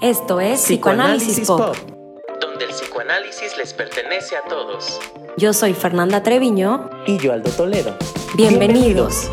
Esto es Psicoanálisis, Pop. donde el psicoanálisis les pertenece a todos. Yo soy Fernanda Treviño. Y yo, Aldo Toledo. Bienvenidos.